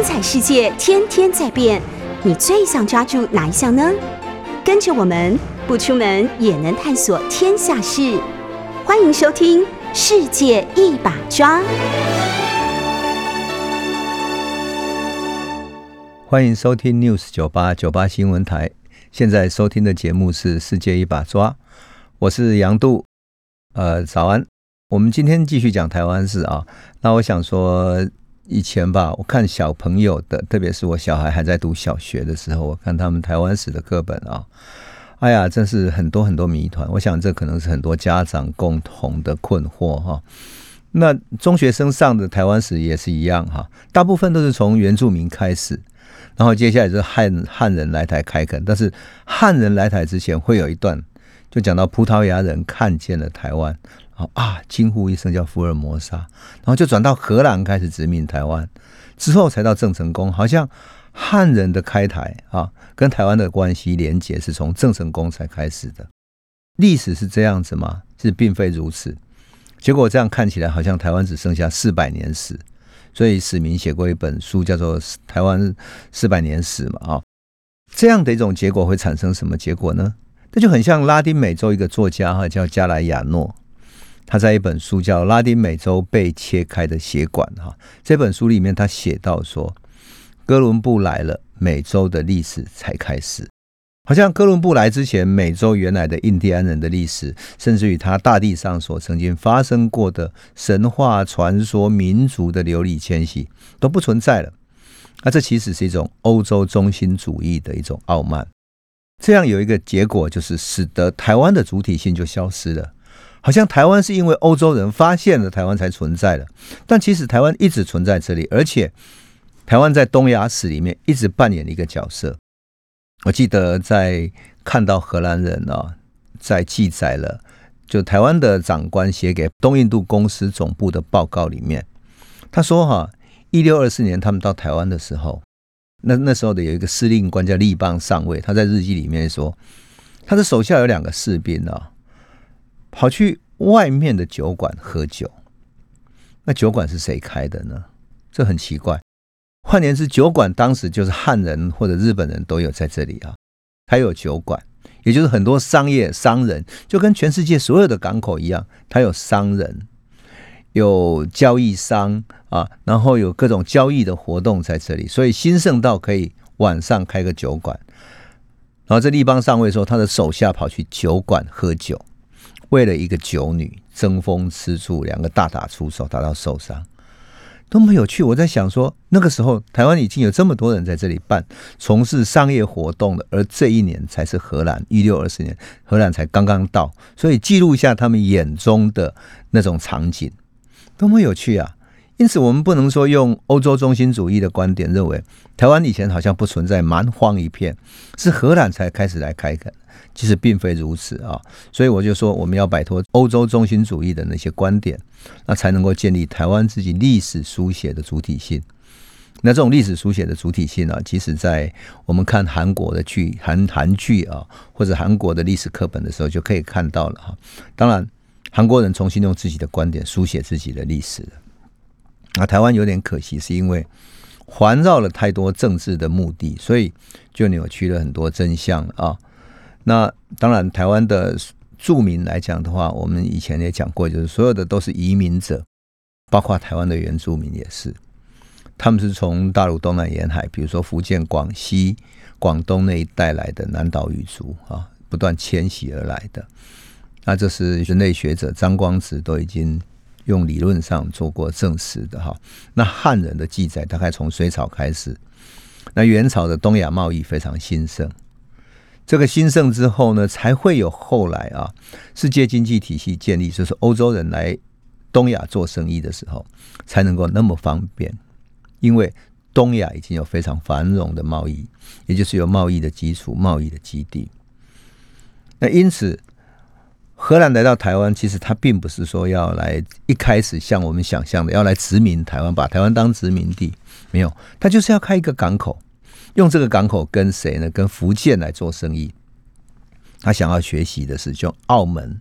精彩世界天天在变，你最想抓住哪一项呢？跟着我们不出门也能探索天下事，欢迎收听《世界一把抓》。欢迎收听 News 九八九八新闻台，现在收听的节目是《世界一把抓》，我是杨度。呃，早安，我们今天继续讲台湾事啊。那我想说，以前吧，我看小朋友的，特别是我小孩还在读小学的时候，我看他们台湾史的课本啊，哎呀，真是很多很多谜团。我想这可能是很多家长共同的困惑哈。那中学生上的台湾史也是一样哈，大部分都是从原住民开始。然后接下来就是汉汉人来台开垦，但是汉人来台之前会有一段，就讲到葡萄牙人看见了台湾，啊，惊呼一声叫福尔摩沙，然后就转到荷兰开始殖民台湾，之后才到郑成功，好像汉人的开台啊，跟台湾的关系连结是从郑成功才开始的，历史是这样子吗？是并非如此，结果这样看起来好像台湾只剩下四百年史。所以史明写过一本书，叫做《台湾四百年史》嘛，啊，这样的一种结果会产生什么结果呢？这就很像拉丁美洲一个作家哈，叫加莱亚诺，他在一本书叫《拉丁美洲被切开的血管》哈，这本书里面他写到说，哥伦布来了，美洲的历史才开始。好像哥伦布来之前，美洲原来的印第安人的历史，甚至于他大地上所曾经发生过的神话传说、民族的流离迁徙都不存在了。那这其实是一种欧洲中心主义的一种傲慢。这样有一个结果，就是使得台湾的主体性就消失了。好像台湾是因为欧洲人发现了台湾才存在的，但其实台湾一直存在这里，而且台湾在东亚史里面一直扮演了一个角色。我记得在看到荷兰人啊，在记载了就台湾的长官写给东印度公司总部的报告里面，他说哈，一六二四年他们到台湾的时候，那那时候的有一个司令官叫立邦上尉，他在日记里面说，他的手下有两个士兵啊，跑去外面的酒馆喝酒，那酒馆是谁开的呢？这很奇怪。换言之，酒馆当时就是汉人或者日本人都有在这里啊，还有酒馆，也就是很多商业商人，就跟全世界所有的港口一样，他有商人，有交易商啊，然后有各种交易的活动在这里，所以兴盛到可以晚上开个酒馆。然后这立邦上尉说，他的手下跑去酒馆喝酒，为了一个酒女争风吃醋，两个大打出手，打到受伤。多么有趣！我在想说，那个时候台湾已经有这么多人在这里办从事商业活动了，而这一年才是荷兰一六二四年，荷兰才刚刚到，所以记录一下他们眼中的那种场景，多么有趣啊！因此，我们不能说用欧洲中心主义的观点认为台湾以前好像不存在，蛮荒一片，是荷兰才开始来开垦。其实并非如此啊，所以我就说，我们要摆脱欧洲中心主义的那些观点，那才能够建立台湾自己历史书写的主体性。那这种历史书写的主体性啊，其实在我们看韩国的剧、韩韩剧啊，或者韩国的历史课本的时候，就可以看到了哈。当然，韩国人重新用自己的观点书写自己的历史了。那台湾有点可惜，是因为环绕了太多政治的目的，所以就扭曲了很多真相啊。那当然，台湾的住民来讲的话，我们以前也讲过，就是所有的都是移民者，包括台湾的原住民也是，他们是从大陆东南沿海，比如说福建、广西、广东那一带来的南岛语族啊，不断迁徙而来的。那这是人类学者张光直都已经用理论上做过证实的哈。那汉人的记载大概从隋朝开始，那元朝的东亚贸易非常兴盛。这个兴盛之后呢，才会有后来啊，世界经济体系建立，就是欧洲人来东亚做生意的时候，才能够那么方便。因为东亚已经有非常繁荣的贸易，也就是有贸易的基础、贸易的基地。那因此，荷兰来到台湾，其实他并不是说要来一开始像我们想象的要来殖民台湾，把台湾当殖民地，没有，他就是要开一个港口。用这个港口跟谁呢？跟福建来做生意。他想要学习的是，就澳门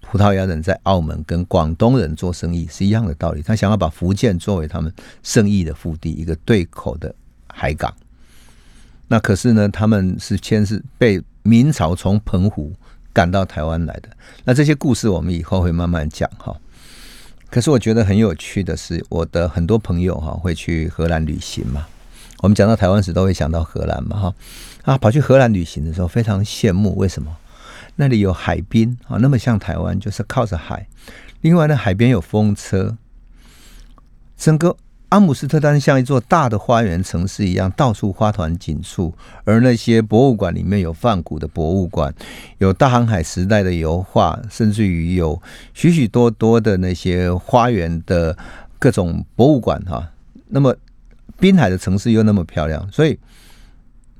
葡萄牙人在澳门跟广东人做生意是一样的道理，他想要把福建作为他们生意的腹地，一个对口的海港。那可是呢，他们是先是被明朝从澎湖赶到台湾来的。那这些故事我们以后会慢慢讲哈。可是我觉得很有趣的是，我的很多朋友哈会去荷兰旅行嘛。我们讲到台湾时都会想到荷兰嘛哈。啊，跑去荷兰旅行的时候非常羡慕，为什么？那里有海滨啊，那么像台湾就是靠着海。另外呢，海边有风车，整个。阿姆斯特丹像一座大的花园城市一样，到处花团锦簇。而那些博物馆里面有梵谷的博物馆，有大航海时代的油画，甚至于有许许多多的那些花园的各种博物馆哈。那么滨海的城市又那么漂亮，所以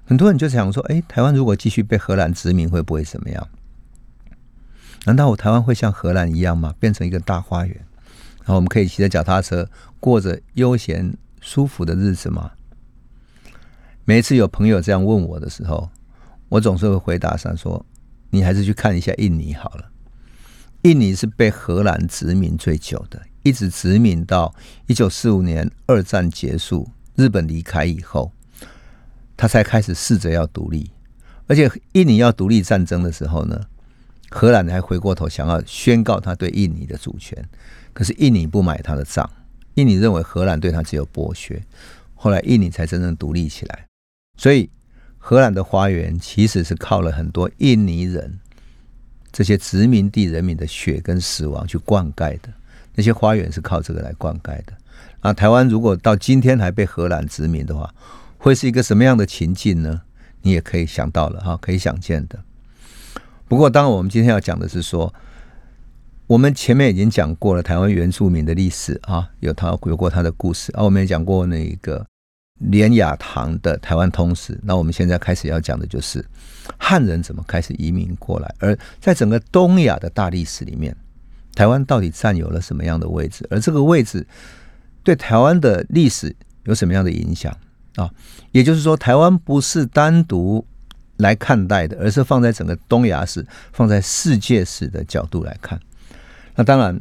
很多人就想说：哎，台湾如果继续被荷兰殖民，会不会怎么样？难道我台湾会像荷兰一样吗？变成一个大花园？然后我们可以骑着脚踏车。过着悠闲舒服的日子吗？每一次有朋友这样问我的时候，我总是会回答上说：“你还是去看一下印尼好了。印尼是被荷兰殖民最久的，一直殖民到一九四五年二战结束，日本离开以后，他才开始试着要独立。而且印尼要独立战争的时候呢，荷兰还回过头想要宣告他对印尼的主权，可是印尼不买他的账。”印尼认为荷兰对他只有剥削，后来印尼才真正独立起来。所以，荷兰的花园其实是靠了很多印尼人这些殖民地人民的血跟死亡去灌溉的。那些花园是靠这个来灌溉的。啊，台湾如果到今天还被荷兰殖民的话，会是一个什么样的情境呢？你也可以想到了哈，可以想见的。不过，当然我们今天要讲的是说。我们前面已经讲过了台湾原住民的历史啊，有他有过他的故事啊。我们也讲过那一个连雅堂的台湾通史。那我们现在开始要讲的就是汉人怎么开始移民过来，而在整个东亚的大历史里面，台湾到底占有了什么样的位置？而这个位置对台湾的历史有什么样的影响啊？也就是说，台湾不是单独来看待的，而是放在整个东亚史、放在世界史的角度来看。那当然，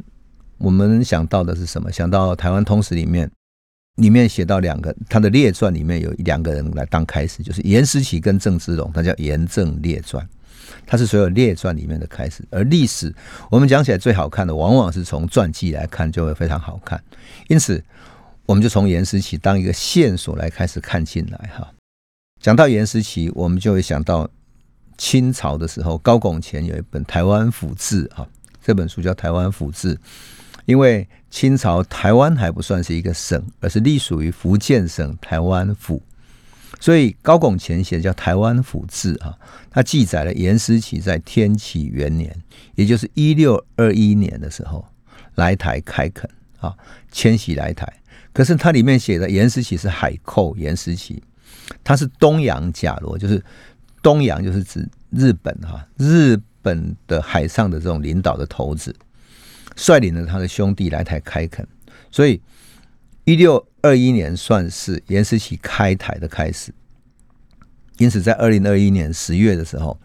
我们想到的是什么？想到《台湾通史》里面，里面写到两个，他的列传里面有两个人来当开始，就是严思齐跟郑芝龙，他叫严正列传，它是所有列传里面的开始。而历史，我们讲起来最好看的，往往是从传记来看，就会非常好看。因此，我们就从严思齐当一个线索来开始看进来哈。讲到严思齐，我们就会想到清朝的时候，高拱乾有一本《台湾府志》哈。这本书叫《台湾府志》，因为清朝台湾还不算是一个省，而是隶属于福建省台湾府，所以高拱前写叫《台湾府志》啊，它记载了严思齐在天启元年，也就是一六二一年的时候来台开垦啊，迁徙来台。可是它里面写的严思齐是海寇严思齐，他是东洋甲罗，就是东洋就是指日本哈日。本的海上的这种领导的头子，率领了他的兄弟来台开垦，所以一六二一年算是严思齐开台的开始。因此，在二零二一年十月的时候，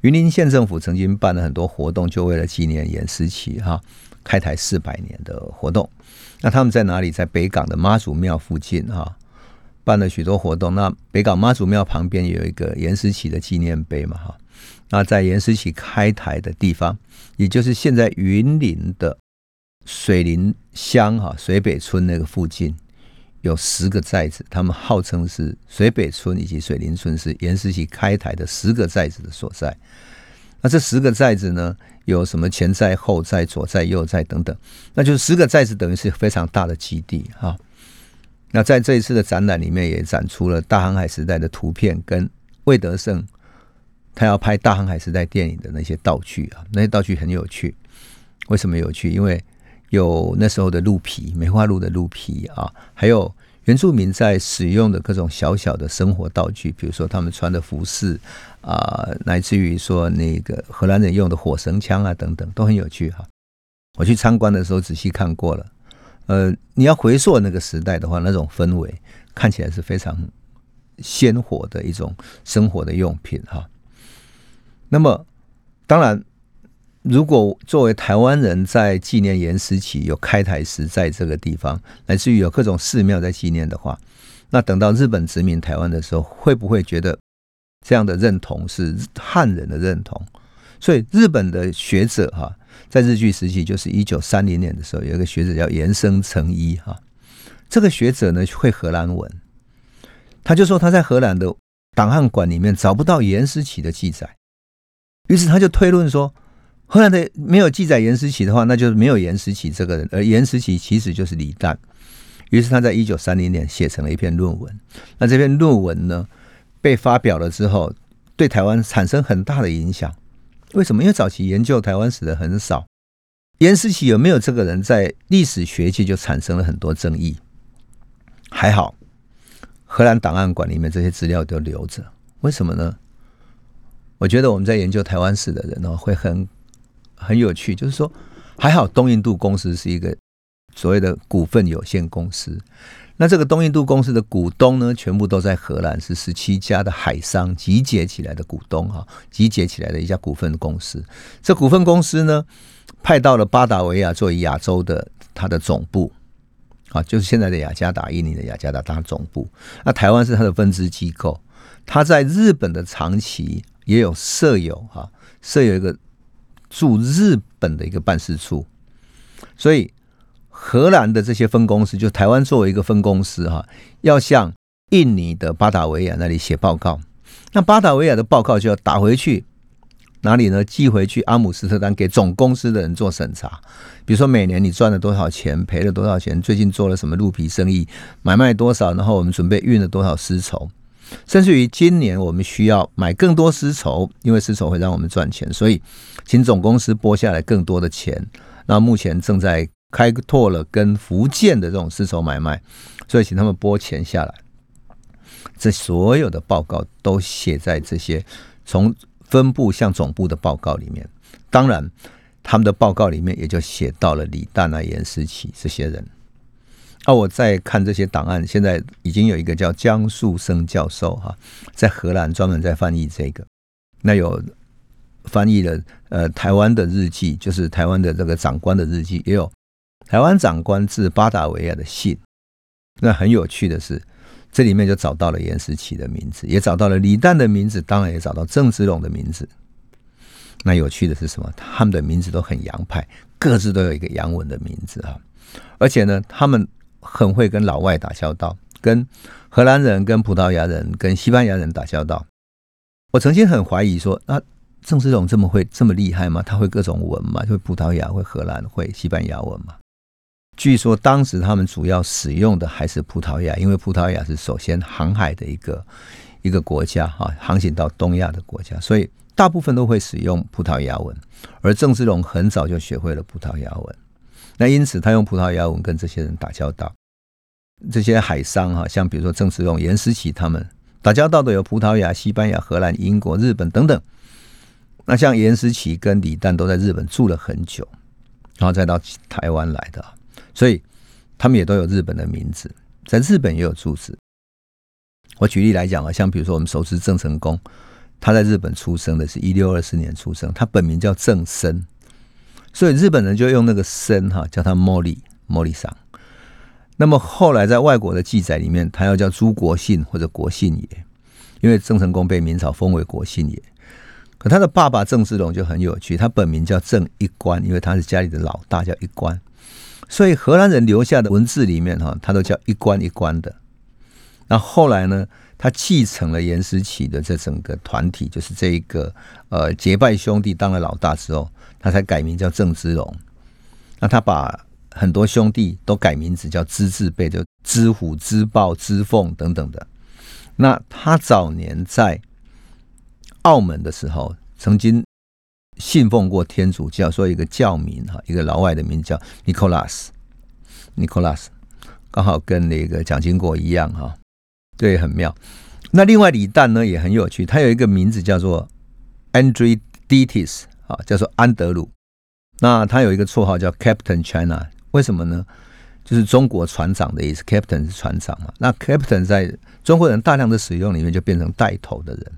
云林县政府曾经办了很多活动，就为了纪念严思齐哈开台四百年的活动。那他们在哪里？在北港的妈祖庙附近哈办了许多活动。那北港妈祖庙旁边有一个严思齐的纪念碑嘛哈。那在严思齐开台的地方，也就是现在云林的水林乡哈水北村那个附近，有十个寨子，他们号称是水北村以及水林村是严思齐开台的十个寨子的所在。那这十个寨子呢，有什么前寨、后寨、左寨、右寨等等，那就是十个寨子等于是非常大的基地哈。那在这一次的展览里面，也展出了大航海时代的图片跟魏德胜。他要拍大航海时代电影的那些道具啊，那些道具很有趣。为什么有趣？因为有那时候的鹿皮，梅花鹿的鹿皮啊，还有原住民在使用的各种小小的生活道具，比如说他们穿的服饰啊，乃至于说那个荷兰人用的火绳枪啊等等，都很有趣哈。我去参观的时候仔细看过了。呃，你要回溯那个时代的话，那种氛围看起来是非常鲜活的一种生活的用品哈。那么，当然，如果作为台湾人在纪念严思齐有开台时在这个地方，乃至于有各种寺庙在纪念的话，那等到日本殖民台湾的时候，会不会觉得这样的认同是汉人的认同？所以日本的学者哈，在日据时期，就是一九三零年的时候，有一个学者叫岩生成一哈，这个学者呢会荷兰文，他就说他在荷兰的档案馆里面找不到严思齐的记载，于是他就推论说，荷兰的没有记载严思齐的话，那就是没有严思齐这个人，而严思齐其实就是李旦。于是他在一九三零年写成了一篇论文，那这篇论文呢被发表了之后，对台湾产生很大的影响。为什么？因为早期研究台湾史的很少，严思齐有没有这个人，在历史学界就产生了很多争议。还好，荷兰档案馆里面这些资料都留着。为什么呢？我觉得我们在研究台湾史的人呢，会很很有趣。就是说，还好东印度公司是一个所谓的股份有限公司。那这个东印度公司的股东呢，全部都在荷兰，是十七家的海商集结起来的股东哈，集结起来的一家股份公司。这股份公司呢，派到了巴达维亚作为亚洲的它的总部，啊，就是现在的雅加达，印尼的雅加达它总部。那台湾是它的分支机构，它在日本的长崎也有设有哈，设有一个驻日本的一个办事处，所以。荷兰的这些分公司，就台湾作为一个分公司哈，要向印尼的巴达维亚那里写报告。那巴达维亚的报告就要打回去哪里呢？寄回去阿姆斯特丹给总公司的人做审查。比如说每年你赚了多少钱，赔了多少钱，最近做了什么鹿皮生意，买卖多少，然后我们准备运了多少丝绸，甚至于今年我们需要买更多丝绸，因为丝绸会让我们赚钱，所以请总公司拨下来更多的钱。那目前正在。开拓了跟福建的这种丝绸买卖，所以请他们拨钱下来。这所有的报告都写在这些从分部向总部的报告里面。当然，他们的报告里面也就写到了李旦啊、严思齐这些人。啊，我在看这些档案，现在已经有一个叫江树生教授哈，在荷兰专门在翻译这个。那有翻译了呃台湾的日记，就是台湾的这个长官的日记，也有。台湾长官致巴达维亚的信，那很有趣的是，这里面就找到了严思齐的名字，也找到了李旦的名字，当然也找到郑芝龙的名字。那有趣的是什么？他们的名字都很洋派，各自都有一个洋文的名字啊！而且呢，他们很会跟老外打交道，跟荷兰人、跟葡萄牙人、跟西班牙人打交道。我曾经很怀疑说，那郑芝龙这么会、这么厉害吗？他会各种文吗？会葡萄牙、会荷兰、会西班牙文吗？据说当时他们主要使用的还是葡萄牙，因为葡萄牙是首先航海的一个一个国家哈，航行到东亚的国家，所以大部分都会使用葡萄牙文。而郑芝龙很早就学会了葡萄牙文，那因此他用葡萄牙文跟这些人打交道。这些海商哈，像比如说郑芝龙、严思琪他们打交道的有葡萄牙、西班牙、荷兰、英国、日本等等。那像严思琪跟李旦都在日本住了很久，然后再到台湾来的。所以他们也都有日本的名字，在日本也有住址。我举例来讲啊，像比如说我们熟知郑成功，他在日本出生的是一六二四年出生，他本名叫郑生，所以日本人就用那个生哈叫他莫里莫里桑。那么后来在外国的记载里面，他要叫朱国信或者国信爷，因为郑成功被明朝封为国信爷。他的爸爸郑芝龙就很有趣，他本名叫郑一官，因为他是家里的老大，叫一官。所以荷兰人留下的文字里面哈，他都叫一关一关的。那后来呢，他继承了严思齐的这整个团体，就是这一个呃结拜兄弟当了老大之后，他才改名叫郑芝龙。那他把很多兄弟都改名字叫知字辈，就知虎、知豹、知凤等等的。那他早年在澳门的时候，曾经。信奉过天主教，说一个教名哈，一个老外的名字叫 Nicholas，Nicholas，刚好跟那个蒋经国一样哈，对，很妙。那另外李旦呢也很有趣，他有一个名字叫做 Andrew Ditis 啊，叫做安德鲁。那他有一个绰号叫 Captain China，为什么呢？就是中国船长的意思，Captain 是船长嘛。那 Captain 在中国人大量的使用里面就变成带头的人。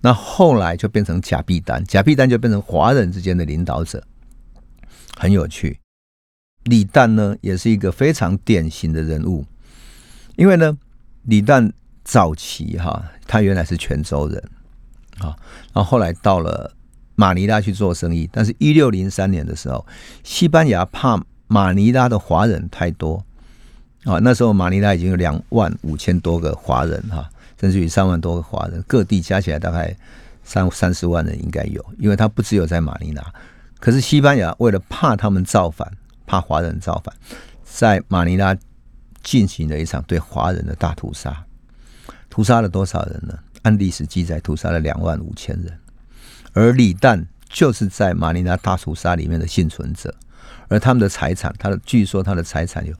那后来就变成甲必丹，甲必丹就变成华人之间的领导者，很有趣。李旦呢，也是一个非常典型的人物，因为呢，李旦早期哈，他原来是泉州人啊，然后后来到了马尼拉去做生意，但是一六零三年的时候，西班牙怕马尼拉的华人太多啊，那时候马尼拉已经有两万五千多个华人哈。甚至于三万多个华人，各地加起来大概三三十万人应该有，因为他不只有在马尼拉，可是西班牙为了怕他们造反，怕华人造反，在马尼拉进行了一场对华人的大屠杀，屠杀了多少人呢？按历史记载，屠杀了两万五千人，而李旦就是在马尼拉大屠杀里面的幸存者，而他们的财产，他的据说他的财产有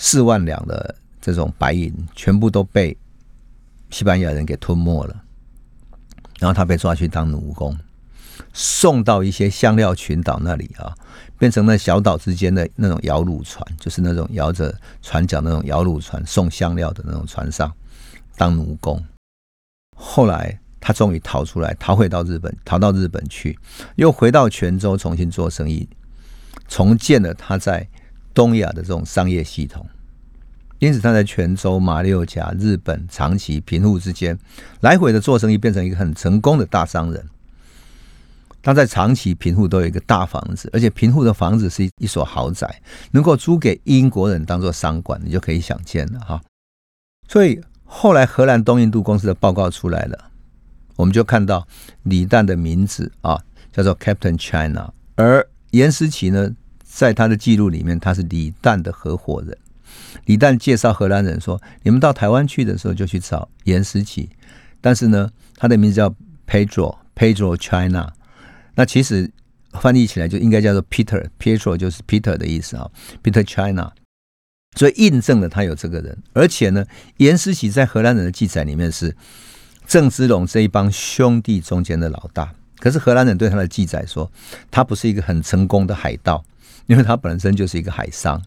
四万两的这种白银，全部都被。西班牙人给吞没了，然后他被抓去当奴工，送到一些香料群岛那里啊，变成了小岛之间的那种摇橹船，就是那种摇着船桨那种摇橹船送香料的那种船上当奴工。后来他终于逃出来，逃回到日本，逃到日本去，又回到泉州重新做生意，重建了他在东亚的这种商业系统。因此，他在泉州、马六甲、日本、长崎、平户之间来回的做生意，变成一个很成功的大商人。他在长崎、平户都有一个大房子，而且平户的房子是一所豪宅，能够租给英国人当做商馆，你就可以想见了哈。所以后来荷兰东印度公司的报告出来了，我们就看到李旦的名字啊，叫做 Captain China，而严思琪呢，在他的记录里面，他是李旦的合伙人。李旦介绍荷兰人说：“你们到台湾去的时候，就去找严思琪。但是呢，他的名字叫 Pedro Pedro China。那其实翻译起来就应该叫做 Peter Pedro，就是 Peter 的意思啊，Peter China。所以印证了他有这个人。而且呢，严思琪在荷兰人的记载里面是郑芝龙这一帮兄弟中间的老大。可是荷兰人对他的记载说，他不是一个很成功的海盗，因为他本身就是一个海商。”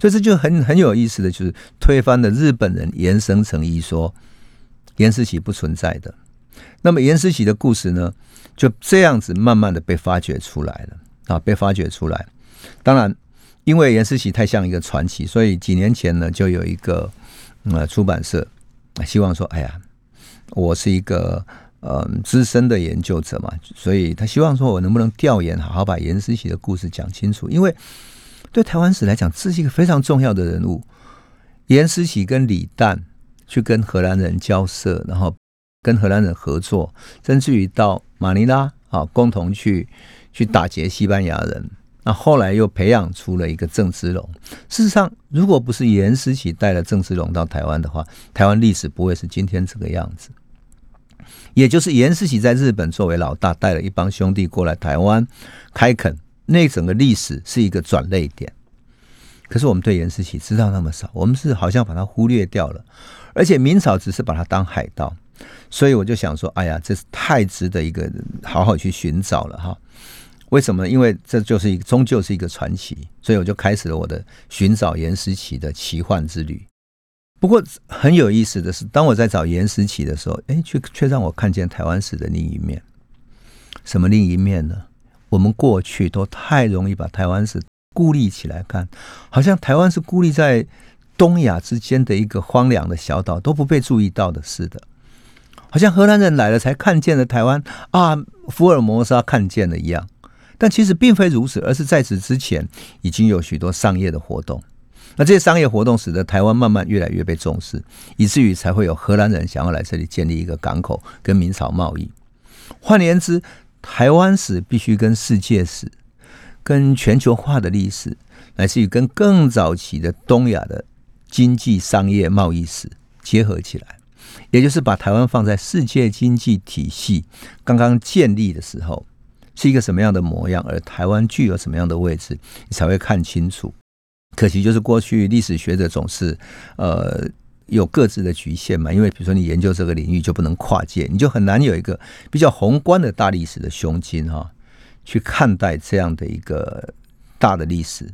所以这就很很有意思的就是推翻了日本人延伸成一说严思琪不存在的。那么严思琪的故事呢，就这样子慢慢的被发掘出来了啊，被发掘出来。当然，因为严思琪太像一个传奇，所以几年前呢，就有一个呃出版社希望说，哎呀，我是一个呃资深的研究者嘛，所以他希望说我能不能调研，好好把严思琪的故事讲清楚，因为。对台湾史来讲，这是一个非常重要的人物。严思琪跟李旦去跟荷兰人交涉，然后跟荷兰人合作，甚至于到马尼拉啊，共同去去打劫西班牙人。那后来又培养出了一个郑芝龙。事实上，如果不是严思琪带了郑芝龙到台湾的话，台湾历史不会是今天这个样子。也就是严思琪在日本作为老大，带了一帮兄弟过来台湾开垦。那整个历史是一个转泪点，可是我们对严思琪知道那么少，我们是好像把它忽略掉了，而且明朝只是把它当海盗，所以我就想说，哎呀，这是太值得一个好好去寻找了哈。为什么？因为这就是一个终究是一个传奇，所以我就开始了我的寻找严思琪的奇幻之旅。不过很有意思的是，当我在找严思琪的时候，哎，却却让我看见台湾史的另一面。什么另一面呢？我们过去都太容易把台湾是孤立起来看，好像台湾是孤立在东亚之间的一个荒凉的小岛，都不被注意到的似的。好像荷兰人来了才看见了台湾啊，福尔摩沙看见了一样。但其实并非如此，而是在此之前已经有许多商业的活动。那这些商业活动使得台湾慢慢越来越被重视，以至于才会有荷兰人想要来这里建立一个港口，跟明朝贸易。换言之。台湾史必须跟世界史、跟全球化的历史，乃至于跟更早期的东亚的经济、商业、贸易史结合起来，也就是把台湾放在世界经济体系刚刚建立的时候是一个什么样的模样，而台湾具有什么样的位置，你才会看清楚。可惜就是过去历史学者总是呃。有各自的局限嘛？因为比如说你研究这个领域就不能跨界，你就很难有一个比较宏观的大历史的胸襟哈，去看待这样的一个大的历史，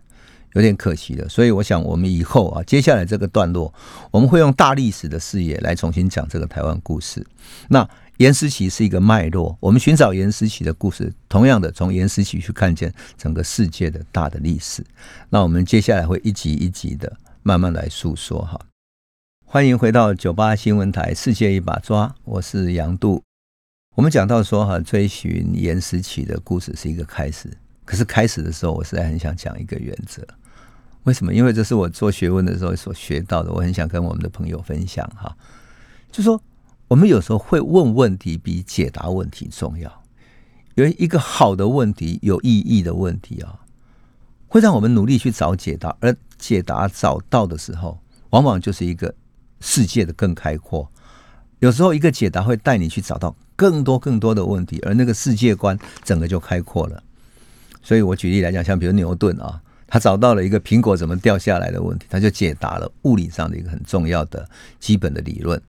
有点可惜了。所以我想我们以后啊，接下来这个段落，我们会用大历史的视野来重新讲这个台湾故事。那严思琪是一个脉络，我们寻找严思琪的故事，同样的从严思琪去看见整个世界的大的历史。那我们接下来会一集一集的慢慢来诉说哈。欢迎回到九八新闻台《世界一把抓》，我是杨度。我们讲到说哈，追寻严思起的故事是一个开始，可是开始的时候，我实在很想讲一个原则。为什么？因为这是我做学问的时候所学到的，我很想跟我们的朋友分享哈。就说。我们有时候会问问题比解答问题重要。有一个好的问题、有意义的问题啊，会让我们努力去找解答。而解答找到的时候，往往就是一个世界的更开阔。有时候一个解答会带你去找到更多更多的问题，而那个世界观整个就开阔了。所以我举例来讲，像比如牛顿啊，他找到了一个苹果怎么掉下来的问题，他就解答了物理上的一个很重要的基本的理论。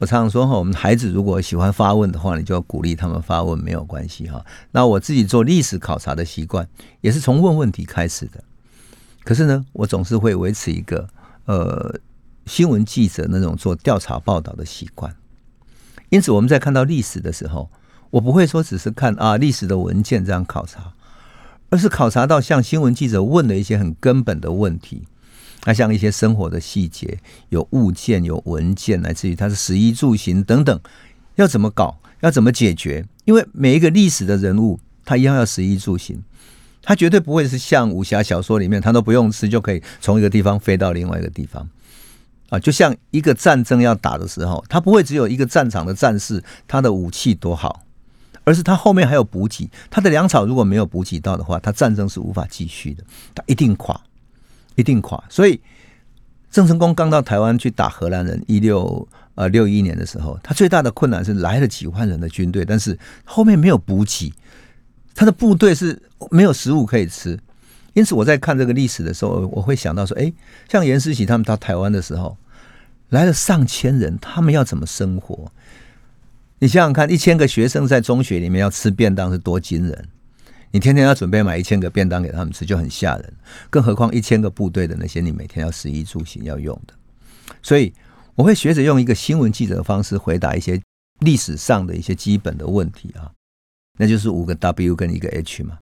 我常常说哈，我们孩子如果喜欢发问的话，你就要鼓励他们发问，没有关系哈。那我自己做历史考察的习惯，也是从问问题开始的。可是呢，我总是会维持一个呃新闻记者那种做调查报道的习惯。因此，我们在看到历史的时候，我不会说只是看啊历史的文件这样考察，而是考察到像新闻记者问的一些很根本的问题。那像一些生活的细节，有物件、有文件，来自于它的食衣住行等等，要怎么搞，要怎么解决？因为每一个历史的人物，他一样要食衣住行，他绝对不会是像武侠小说里面，他都不用吃就可以从一个地方飞到另外一个地方啊。就像一个战争要打的时候，他不会只有一个战场的战士，他的武器多好，而是他后面还有补给，他的粮草如果没有补给到的话，他战争是无法继续的，他一定垮。一定垮，所以郑成功刚到台湾去打荷兰人，一六呃六一年的时候，他最大的困难是来了几万人的军队，但是后面没有补给，他的部队是没有食物可以吃。因此，我在看这个历史的时候，我会想到说，哎，像严思琪他们到台湾的时候，来了上千人，他们要怎么生活？你想想看，一千个学生在中学里面要吃便当是多惊人。你天天要准备买一千个便当给他们吃，就很吓人。更何况一千个部队的那些，你每天要食衣住行要用的。所以我会学着用一个新闻记者的方式回答一些历史上的一些基本的问题啊，那就是五个 W 跟一个 H 嘛。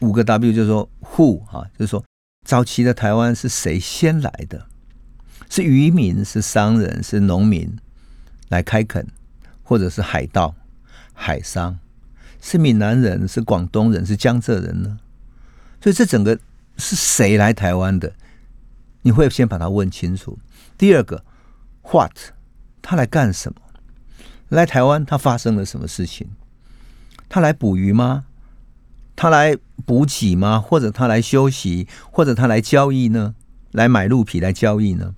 五个 W 就是说 Who 啊，就是说早期的台湾是谁先来的？是渔民、是商人、是农民来开垦，或者是海盗、海商？是闽南人，是广东人，是江浙人呢？所以这整个是谁来台湾的？你会先把它问清楚。第二个，what，他来干什么？来台湾他发生了什么事情？他来捕鱼吗？他来补给吗？或者他来休息？或者他来交易呢？来买鹿皮来交易呢？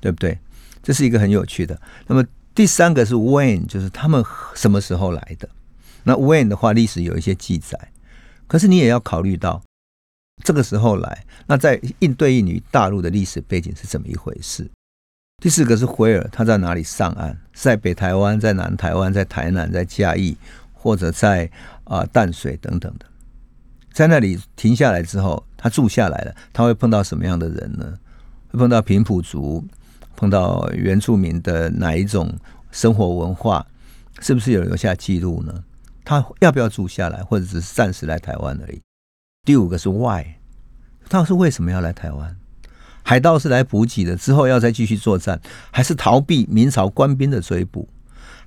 对不对？这是一个很有趣的。那么第三个是 when，就是他们什么时候来的？那 when 的话，历史有一些记载，可是你也要考虑到这个时候来，那在应对应于大陆的历史背景是怎么一回事？第四个是辉尔，他在哪里上岸？在北台湾，在南台湾，在台南，在嘉义，或者在啊淡水等等的，在那里停下来之后，他住下来了，他会碰到什么样的人呢？会碰到平埔族，碰到原住民的哪一种生活文化？是不是有留下记录呢？他要不要住下来，或者只是暂时来台湾而已？第五个是 why，他是为什么要来台湾？海盗是来补给的，之后要再继续作战，还是逃避明朝官兵的追捕？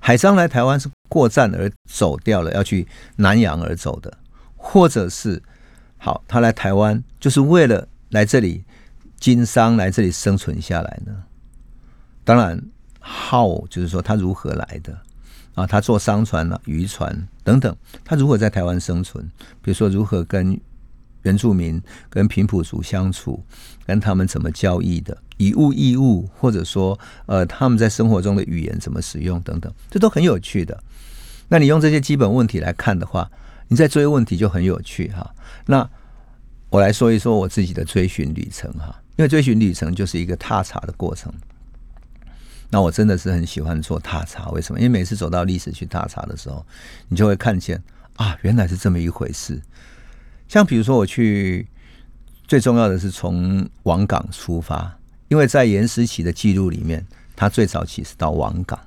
海商来台湾是过战而走掉了，要去南洋而走的，或者是好，他来台湾就是为了来这里经商，来这里生存下来呢？当然，how 就是说他如何来的？啊，他坐商船啊、渔船等等，他如何在台湾生存？比如说，如何跟原住民、跟平埔族相处，跟他们怎么交易的，以物易物，或者说，呃，他们在生活中的语言怎么使用等等，这都很有趣的。那你用这些基本问题来看的话，你在追问题就很有趣哈。那我来说一说我自己的追寻旅程哈，因为追寻旅程就是一个踏查的过程。那我真的是很喜欢做踏查，为什么？因为每次走到历史去踏查的时候，你就会看见啊，原来是这么一回事。像比如说，我去最重要的是从王港出发，因为在严思琪的记录里面，他最早期是到王港，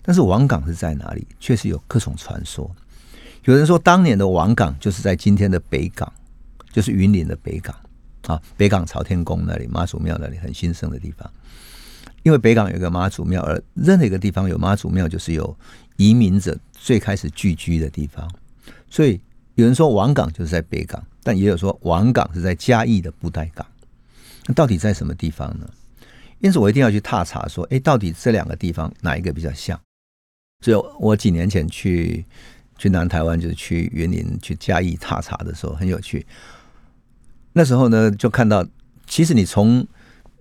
但是王港是在哪里，确实有各种传说。有人说，当年的王港就是在今天的北港，就是云林的北港啊，北港朝天宫那里，妈祖庙那里很兴盛的地方。因为北港有个妈祖庙，而任何一个地方有妈祖庙，就是有移民者最开始聚居的地方。所以有人说王港就是在北港，但也有说王港是在嘉义的布袋港。那到底在什么地方呢？因此我一定要去踏查，说，哎，到底这两个地方哪一个比较像？所以我几年前去去南台湾，就是去云林去嘉义踏查的时候，很有趣。那时候呢，就看到，其实你从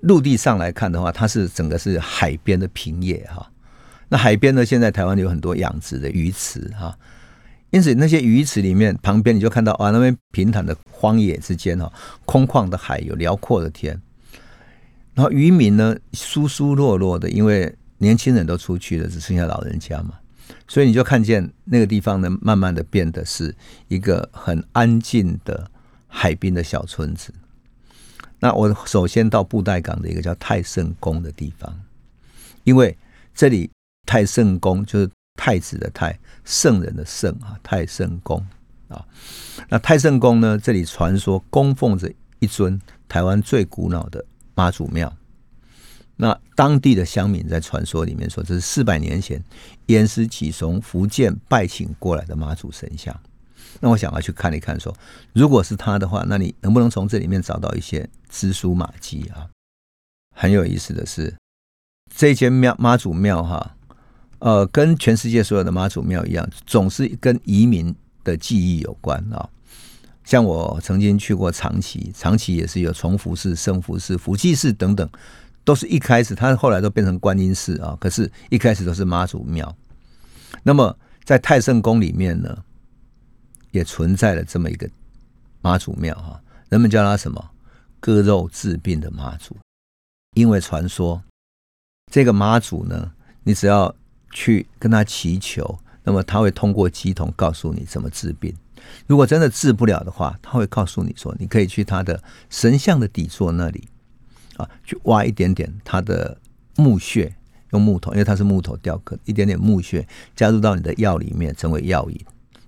陆地上来看的话，它是整个是海边的平野哈。那海边呢，现在台湾有很多养殖的鱼池哈，因此那些鱼池里面旁边你就看到啊，那边平坦的荒野之间哈，空旷的海有辽阔的天，然后渔民呢疏疏落落的，因为年轻人都出去了，只剩下老人家嘛，所以你就看见那个地方呢，慢慢的变得是一个很安静的海滨的小村子。那我首先到布袋港的一个叫太圣宫的地方，因为这里太圣宫就是太子的太，圣人的圣啊，太圣宫啊。那太圣宫呢，这里传说供奉着一尊台湾最古老的妈祖庙。那当地的乡民在传说里面说，这是四百年前严师启从福建拜请过来的妈祖神像。那我想要去看一看，说如果是他的话，那你能不能从这里面找到一些蛛丝马迹啊？很有意思的是，这间庙妈祖庙哈，呃，跟全世界所有的妈祖庙一样，总是跟移民的记忆有关啊。像我曾经去过长崎，长崎也是有崇福寺、圣福寺、福济寺等等，都是一开始，它后来都变成观音寺啊，可是一开始都是妈祖庙。那么在太圣宫里面呢？也存在了这么一个妈祖庙哈，人们叫它什么割肉治病的妈祖，因为传说这个妈祖呢，你只要去跟他祈求，那么他会通过乩童告诉你怎么治病。如果真的治不了的话，他会告诉你说，你可以去他的神像的底座那里啊，去挖一点点他的木屑，用木头，因为它是木头雕刻，一点点木屑加入到你的药里面，成为药引。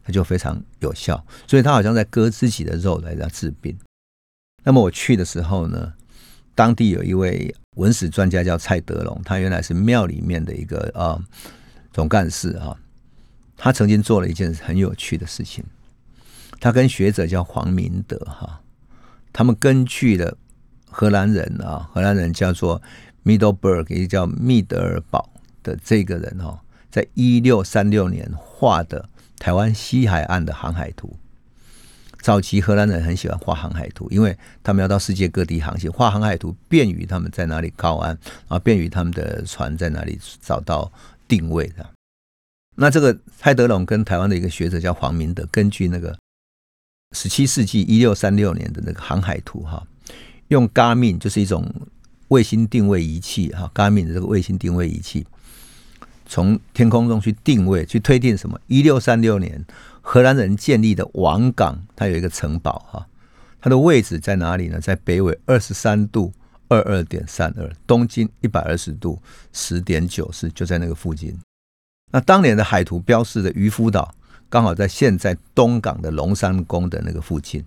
它就非常有效，所以他好像在割自己的肉来来治病。那么我去的时候呢，当地有一位文史专家叫蔡德龙，他原来是庙里面的一个啊总干事哈。他曾经做了一件很有趣的事情，他跟学者叫黄明德哈，他们根据了荷兰人啊，荷兰人叫做 Middleburg，也叫密德尔堡的这个人哈，在一六三六年画的。台湾西海岸的航海图，早期荷兰人很喜欢画航海图，因为他们要到世界各地航行，画航海图便于他们在哪里靠岸，啊，便于他们的船在哪里找到定位的。那这个泰德龙跟台湾的一个学者叫黄明德，根据那个十七世纪一六三六年的那个航海图，哈，用 Garmin 就是一种卫星定位仪器，哈，Garmin 的这个卫星定位仪器。从天空中去定位，去推定什么？一六三六年，荷兰人建立的王港，它有一个城堡哈，它的位置在哪里呢？在北纬二十三度二二点三二，东经一百二十度十点九四，就在那个附近。那当年的海图标示的渔夫岛，刚好在现在东港的龙山宫的那个附近，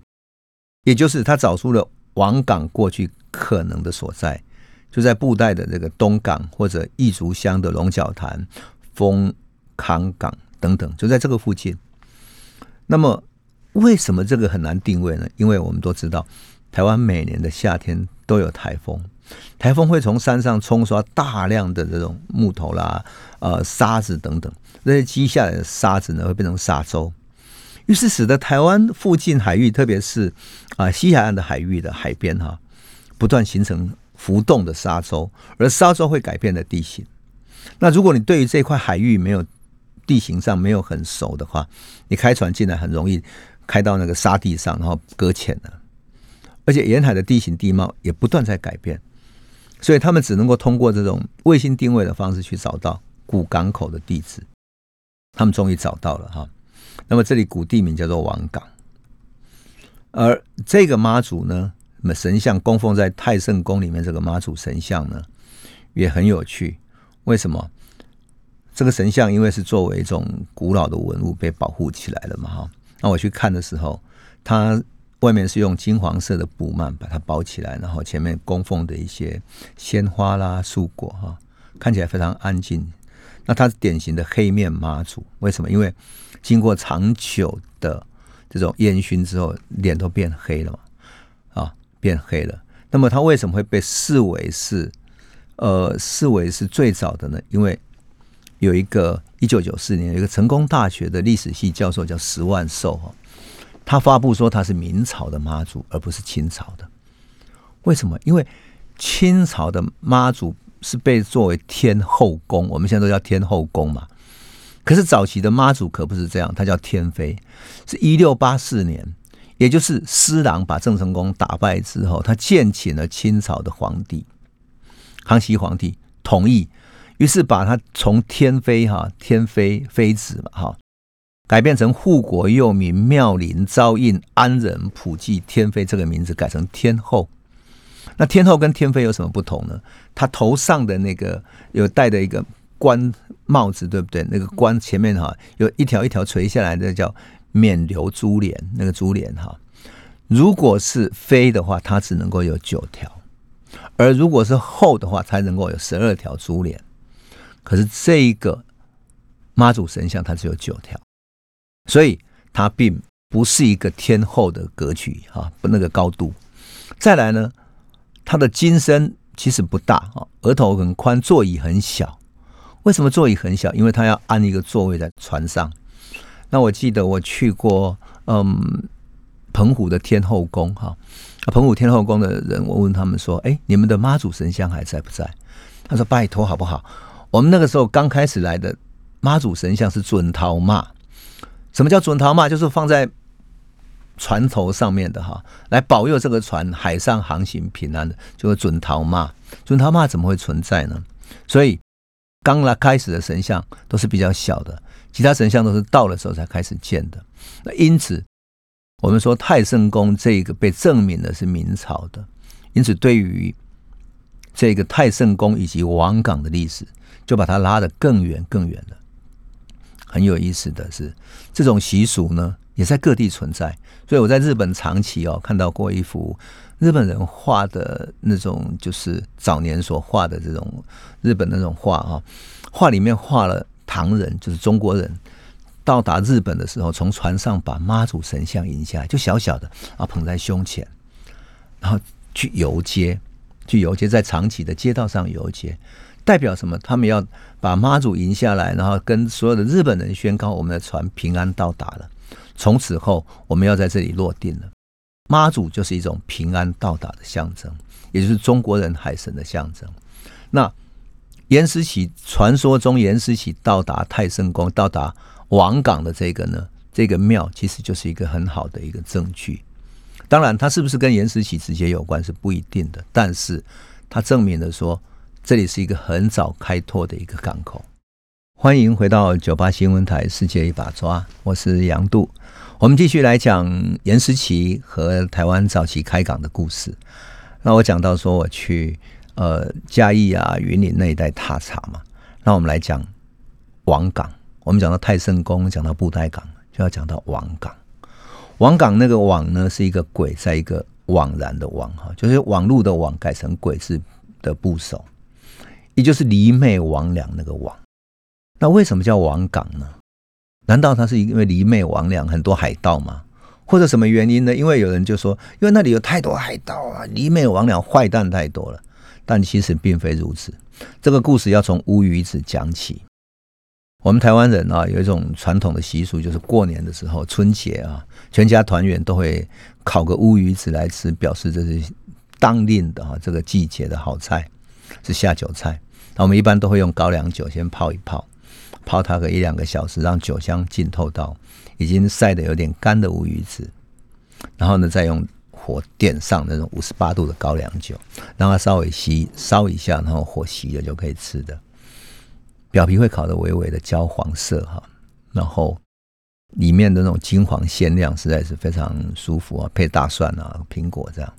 也就是他找出了王港过去可能的所在。就在布袋的这个东港或者义竹乡的龙角潭、丰康港等等，就在这个附近。那么，为什么这个很难定位呢？因为我们都知道，台湾每年的夏天都有台风，台风会从山上冲刷大量的这种木头啦、呃沙子等等，那些积下来的沙子呢，会变成沙洲，于是使得台湾附近海域，特别是啊西海岸的海域的海边哈，不断形成。浮动的沙洲，而沙洲会改变的地形。那如果你对于这块海域没有地形上没有很熟的话，你开船进来很容易开到那个沙地上，然后搁浅了。而且沿海的地形地貌也不断在改变，所以他们只能够通过这种卫星定位的方式去找到古港口的地址。他们终于找到了哈。那么这里古地名叫做王港，而这个妈祖呢？那么神像供奉在太圣宫里面，这个妈祖神像呢，也很有趣。为什么？这个神像因为是作为一种古老的文物被保护起来了嘛，哈。那我去看的时候，它外面是用金黄色的布幔把它包起来，然后前面供奉的一些鲜花啦、树果哈，看起来非常安静。那它是典型的黑面妈祖，为什么？因为经过长久的这种烟熏之后，脸都变黑了嘛，啊，变黑了。那么它为什么会被视为是呃视为是最早的呢？因为有一个一九九四年，有一个成功大学的历史系教授叫石万寿哈，他发布说他是明朝的妈祖，而不是清朝的。为什么？因为清朝的妈祖是被作为天后宫，我们现在都叫天后宫嘛。可是早期的妈祖可不是这样，他叫天妃，是一六八四年，也就是施琅把郑成功打败之后，他建请了清朝的皇帝康熙皇帝同意。于是把他从天妃哈天妃妃子嘛哈，改变成护国佑民妙龄昭应安仁普济天妃这个名字改成天后。那天后跟天妃有什么不同呢？她头上的那个有戴的一个冠帽子，对不对？那个冠前面哈有一条一条垂下来的叫冕旒珠帘，那个珠帘哈。如果是飞的话，它只能够有九条；而如果是后的话，才能够有十二条珠帘。可是这一个妈祖神像，它只有九条，所以它并不是一个天后的格局哈，不那个高度。再来呢，它的金身其实不大啊，额头很宽，座椅很小。为什么座椅很小？因为他要安一个座位在船上。那我记得我去过，嗯，澎湖的天后宫哈，澎湖天后宫的人，我问他们说：“哎，你们的妈祖神像还在不在？”他说：“拜托，好不好？”我们那个时候刚开始来的妈祖神像是准陶妈，什么叫准陶妈？就是放在船头上面的哈，来保佑这个船海上航行平安的，就是准陶妈。准陶妈怎么会存在呢？所以刚来开始的神像都是比较小的，其他神像都是到的时候才开始建的。那因此，我们说太圣宫这个被证明的是明朝的，因此对于这个太圣宫以及王港的历史。就把它拉得更远更远了。很有意思的是，这种习俗呢也在各地存在。所以我在日本长期哦看到过一幅日本人画的那种，就是早年所画的这种日本那种画啊。画里面画了唐人，就是中国人到达日本的时候，从船上把妈祖神像迎下来，就小小的啊捧在胸前，然后去游街，去游街，在长崎的街道上游街。代表什么？他们要把妈祖迎下来，然后跟所有的日本人宣告我们的船平安到达了。从此后，我们要在这里落定了。妈祖就是一种平安到达的象征，也就是中国人海神的象征。那严思起传说中，严思起到达太圣宫、到达王港的这个呢，这个庙其实就是一个很好的一个证据。当然，它是不是跟严思起直接有关是不一定的，但是它证明了说。这里是一个很早开拓的一个港口。欢迎回到九八新闻台《世界一把抓》，我是杨度。我们继续来讲严思琪和台湾早期开港的故事。那我讲到说，我去呃嘉义啊、云林那一带踏查嘛。那我们来讲王港。我们讲到太圣宫，讲到布袋港，就要讲到王港。王港那个网呢，是一个鬼，在一个枉然的枉哈，就是网路的网改成鬼字的部首。也就是离媚魍魉那个魍，那为什么叫王港呢？难道它是因为离媚魍魉很多海盗吗？或者什么原因呢？因为有人就说，因为那里有太多海盗啊，离媚魍魉坏蛋太多了。但其实并非如此。这个故事要从乌鱼子讲起。我们台湾人啊，有一种传统的习俗，就是过年的时候，春节啊，全家团圆都会烤个乌鱼子来吃，表示这是当令的啊这个季节的好菜，是下酒菜。那我们一般都会用高粱酒先泡一泡，泡它个一两个小时，让酒香浸透到已经晒得有点干的乌鱼子，然后呢，再用火点上那种五十八度的高粱酒，让它稍微吸烧一下，然后火熄了就可以吃的。表皮会烤得微微的焦黄色哈，然后里面的那种金黄鲜亮，实在是非常舒服啊，配大蒜啊、苹果这样。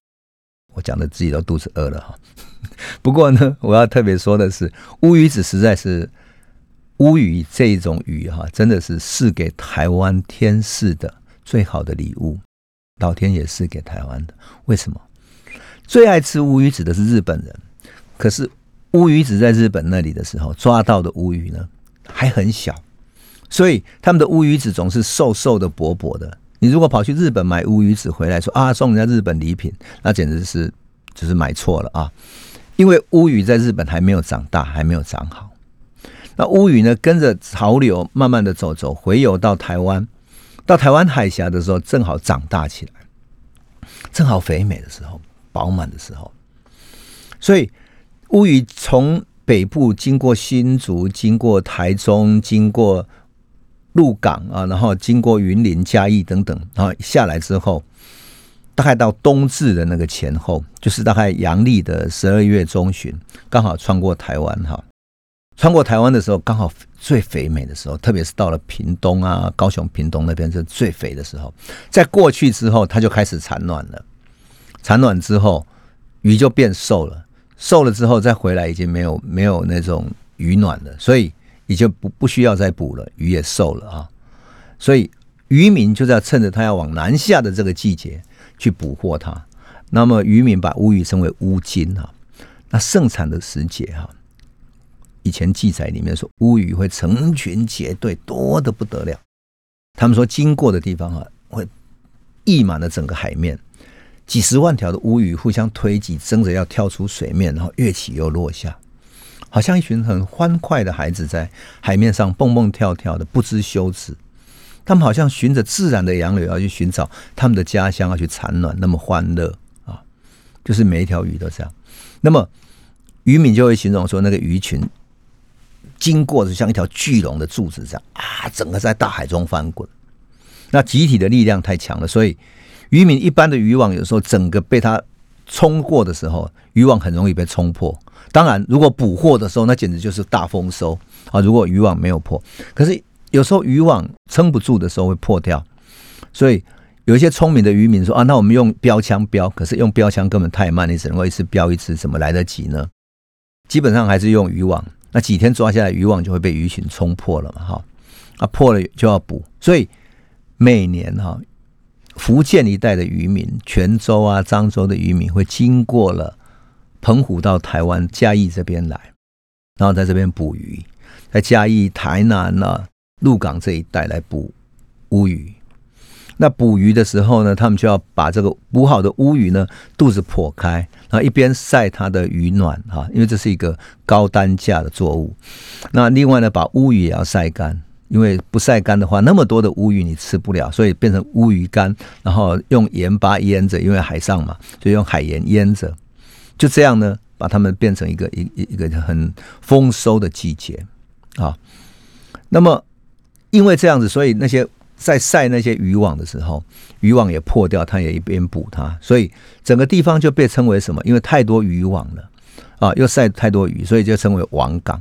我讲的自己都肚子饿了哈，不过呢，我要特别说的是，乌鱼子实在是乌鱼这种鱼哈，真的是赐给台湾天赐的最好的礼物，老天也是给台湾的。为什么？最爱吃乌鱼子的是日本人，可是乌鱼子在日本那里的时候抓到的乌鱼呢还很小，所以他们的乌鱼子总是瘦瘦的、薄薄的。你如果跑去日本买乌鱼子回来，说啊送人家日本礼品，那简直是就是买错了啊！因为乌鱼在日本还没有长大，还没有长好。那乌鱼呢，跟着潮流慢慢的走走，回游到台湾，到台湾海峡的时候，正好长大起来，正好肥美的时候，饱满的时候。所以乌鱼从北部经过新竹，经过台中，经过鹿港啊，然后经过云林、嘉义等等，然后下来之后，大概到冬至的那个前后，就是大概阳历的十二月中旬，刚好穿过台湾哈。穿过台湾的时候，刚好最肥美的时候，特别是到了屏东啊、高雄屏东那边是最肥的时候。在过去之后，它就开始产卵了。产卵之后，鱼就变瘦了。瘦了之后再回来，已经没有没有那种鱼卵了，所以也就不不需要再捕了。鱼也瘦了啊，所以渔民就在趁着它要往南下的这个季节去捕获它。那么渔民把乌鱼称为乌金啊，那盛产的时节哈。以前记载里面说，乌鱼会成群结队，多的不得了。他们说经过的地方啊，会溢满了整个海面，几十万条的乌鱼互相推挤，争着要跳出水面，然后跃起又落下，好像一群很欢快的孩子在海面上蹦蹦跳跳的，不知羞耻。他们好像循着自然的洋流要去寻找他们的家乡，要去产卵，那么欢乐啊！就是每一条鱼都这样。那么渔民就会形容说，那个鱼群。经过是像一条巨龙的柱子这样啊，整个在大海中翻滚。那集体的力量太强了，所以渔民一般的渔网有时候整个被它冲过的时候，渔网很容易被冲破。当然，如果捕获的时候，那简直就是大丰收啊！如果渔网没有破，可是有时候渔网撑不住的时候会破掉。所以有一些聪明的渔民说啊，那我们用标枪标，可是用标枪根本太慢，你只能够一次标一次，怎么来得及呢？基本上还是用渔网。那几天抓下来，渔网就会被鱼群冲破了嘛，哈，啊破了就要补，所以每年哈，福建一带的渔民，泉州啊、漳州的渔民会经过了澎湖到台湾嘉义这边来，然后在这边捕鱼，在嘉义、台南啊、鹿港这一带来捕乌鱼。那捕鱼的时候呢，他们就要把这个捕好的乌鱼呢肚子破开，然后一边晒它的鱼卵哈，因为这是一个高单价的作物。那另外呢，把乌鱼也要晒干，因为不晒干的话，那么多的乌鱼你吃不了，所以变成乌鱼干，然后用盐巴腌着，因为海上嘛，就用海盐腌着。就这样呢，把它们变成一个一一个很丰收的季节啊。那么因为这样子，所以那些。在晒那些渔网的时候，渔网也破掉，他也一边补它，所以整个地方就被称为什么？因为太多渔网了啊，又晒太多鱼，所以就称为网港，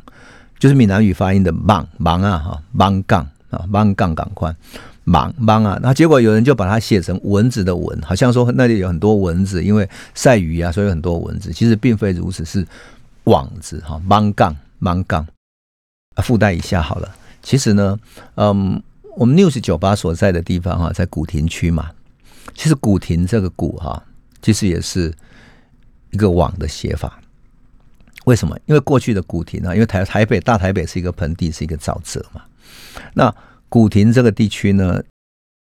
就是闽南语发音的“网网啊”哈，网港啊，网港港宽，网网啊。那结果有人就把它写成蚊子的蚊，好像说那里有很多蚊子，因为晒鱼啊，所以有很多蚊子。其实并非如此，是网子哈，网港网港。附带一下好了，其实呢，嗯。我们 News 酒吧所在的地方哈，在古亭区嘛。其实古亭这个古哈，其实也是一个网的写法。为什么？因为过去的古亭啊，因为台台北大台北是一个盆地，是一个沼泽嘛。那古亭这个地区呢，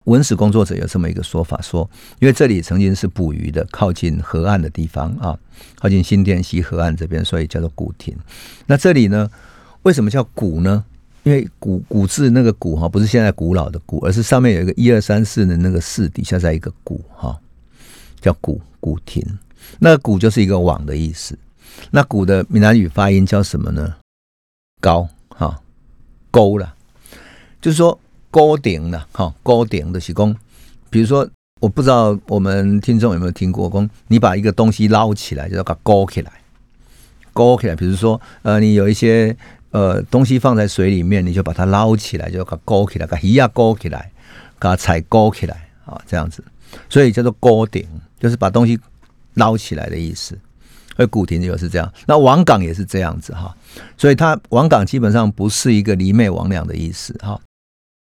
文史工作者有这么一个说法，说因为这里曾经是捕鱼的，靠近河岸的地方啊，靠近新店溪河岸这边，所以叫做古亭。那这里呢，为什么叫古呢？因为古古字那个古哈不是现在古老的古，而是上面有一个一二三四的那个四底下在一个古哈，叫古古亭。那古就是一个网的意思。那古的闽南语发音叫什么呢？高哈勾了，就是说勾顶了哈勾顶的是工。比如说，我不知道我们听众有没有听过，工你把一个东西捞起来，就要把勾起来，勾起来。比如说，呃，你有一些。呃，东西放在水里面，你就把它捞起来，就给它勾起来，把鱼呀勾起来，给它踩勾起来啊，这样子，所以叫做勾顶，就是把东西捞起来的意思而古亭就是这样，那王港也是这样子哈，所以它王港基本上不是一个离昧魍魉的意思哈。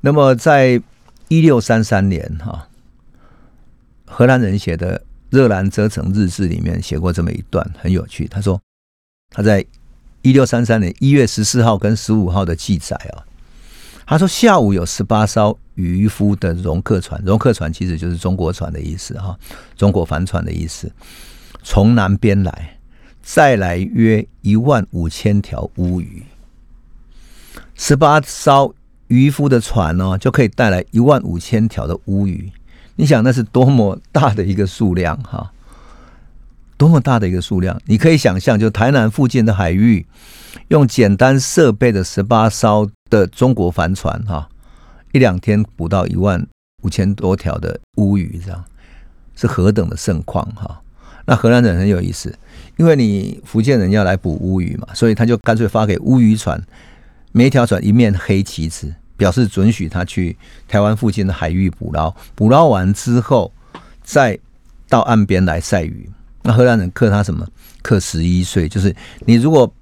那么在一六三三年哈，荷兰人写的《热兰遮城日志》里面写过这么一段，很有趣。他说他在一六三三年一月十四号跟十五号的记载啊，他说下午有十八艘渔夫的容客船，容客船其实就是中国船的意思哈，中国帆船的意思。从南边来，再来约一万五千条乌鱼，十八艘渔夫的船呢，就可以带来一万五千条的乌鱼。你想那是多么大的一个数量哈，多么大的一个数量！你可以想象，就台南附近的海域，用简单设备的十八艘的中国帆船哈，一两天捕到一万五千多条的乌鱼，这样是何等的盛况哈！那荷兰人很有意思，因为你福建人要来捕乌鱼嘛，所以他就干脆发给乌鱼船，每一条船一面黑旗子，表示准许他去台湾附近的海域捕捞。捕捞完之后，再到岸边来晒鱼。那荷兰人克他什么？克十一岁，就是你如果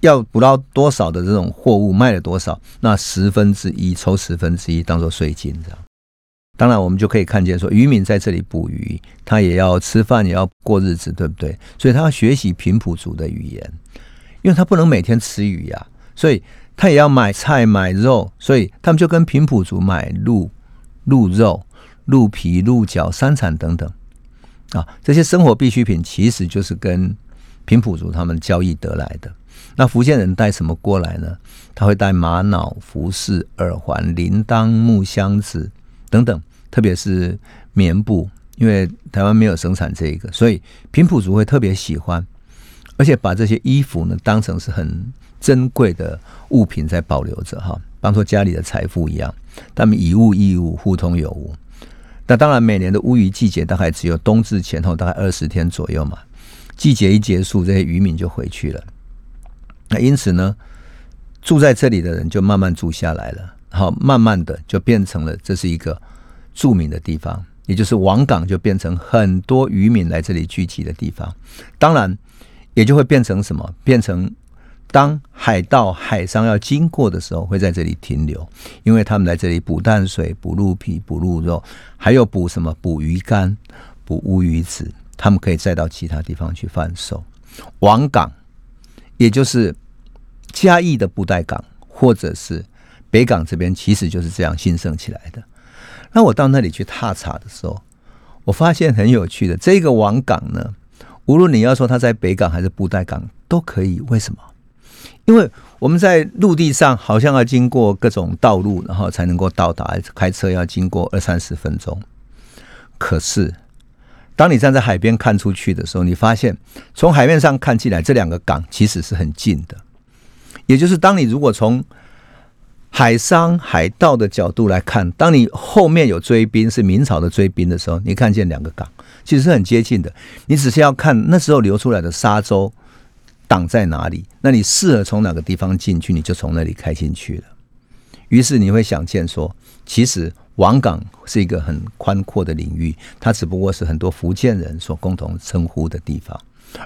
要捕捞多少的这种货物，卖了多少，那十分之一抽十分之一当做税金，这样。当然，我们就可以看见说，渔民在这里捕鱼，他也要吃饭，也要过日子，对不对？所以他要学习平埔族的语言，因为他不能每天吃鱼呀，所以他也要买菜买肉，所以他们就跟平埔族买鹿、鹿肉、鹿皮、鹿角、山产等等啊，这些生活必需品其实就是跟平埔族他们交易得来的。那福建人带什么过来呢？他会带玛瑙、服饰、耳环、铃铛、木箱子。等等，特别是棉布，因为台湾没有生产这一个，所以平埔族会特别喜欢，而且把这些衣服呢当成是很珍贵的物品在保留着哈，当做家里的财富一样。他们以物易物，互通有无。那当然，每年的乌鱼季节大概只有冬至前后大概二十天左右嘛，季节一结束，这些渔民就回去了。那因此呢，住在这里的人就慢慢住下来了。好，慢慢的就变成了这是一个著名的地方，也就是王港就变成很多渔民来这里聚集的地方。当然，也就会变成什么？变成当海盗、海商要经过的时候，会在这里停留，因为他们来这里捕淡水、捕鹿皮、捕鹿肉，还有捕什么？捕鱼竿、捕乌鱼子，他们可以再到其他地方去贩售。王港，也就是嘉义的布袋港，或者是。北港这边其实就是这样兴盛起来的。那我到那里去踏查的时候，我发现很有趣的，这个王港呢，无论你要说它在北港还是布袋港都可以。为什么？因为我们在陆地上好像要经过各种道路，然后才能够到达，开车要经过二三十分钟。可是，当你站在海边看出去的时候，你发现从海面上看起来，这两个港其实是很近的。也就是当你如果从海商、海盗的角度来看，当你后面有追兵，是明朝的追兵的时候，你看见两个港，其实是很接近的。你只是要看那时候流出来的沙洲挡在哪里，那你适合从哪个地方进去，你就从那里开进去了。于是你会想见说，其实王港是一个很宽阔的领域，它只不过是很多福建人所共同称呼的地方。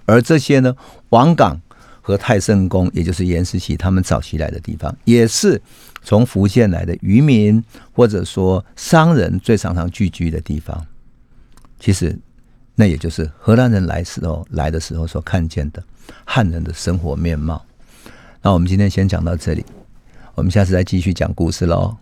而这些呢，王港。和太圣宫，也就是严世奇他们早期来的地方，也是从福建来的渔民或者说商人最常常聚居的地方。其实，那也就是荷兰人来时候来的时候所看见的汉人的生活面貌。那我们今天先讲到这里，我们下次再继续讲故事喽。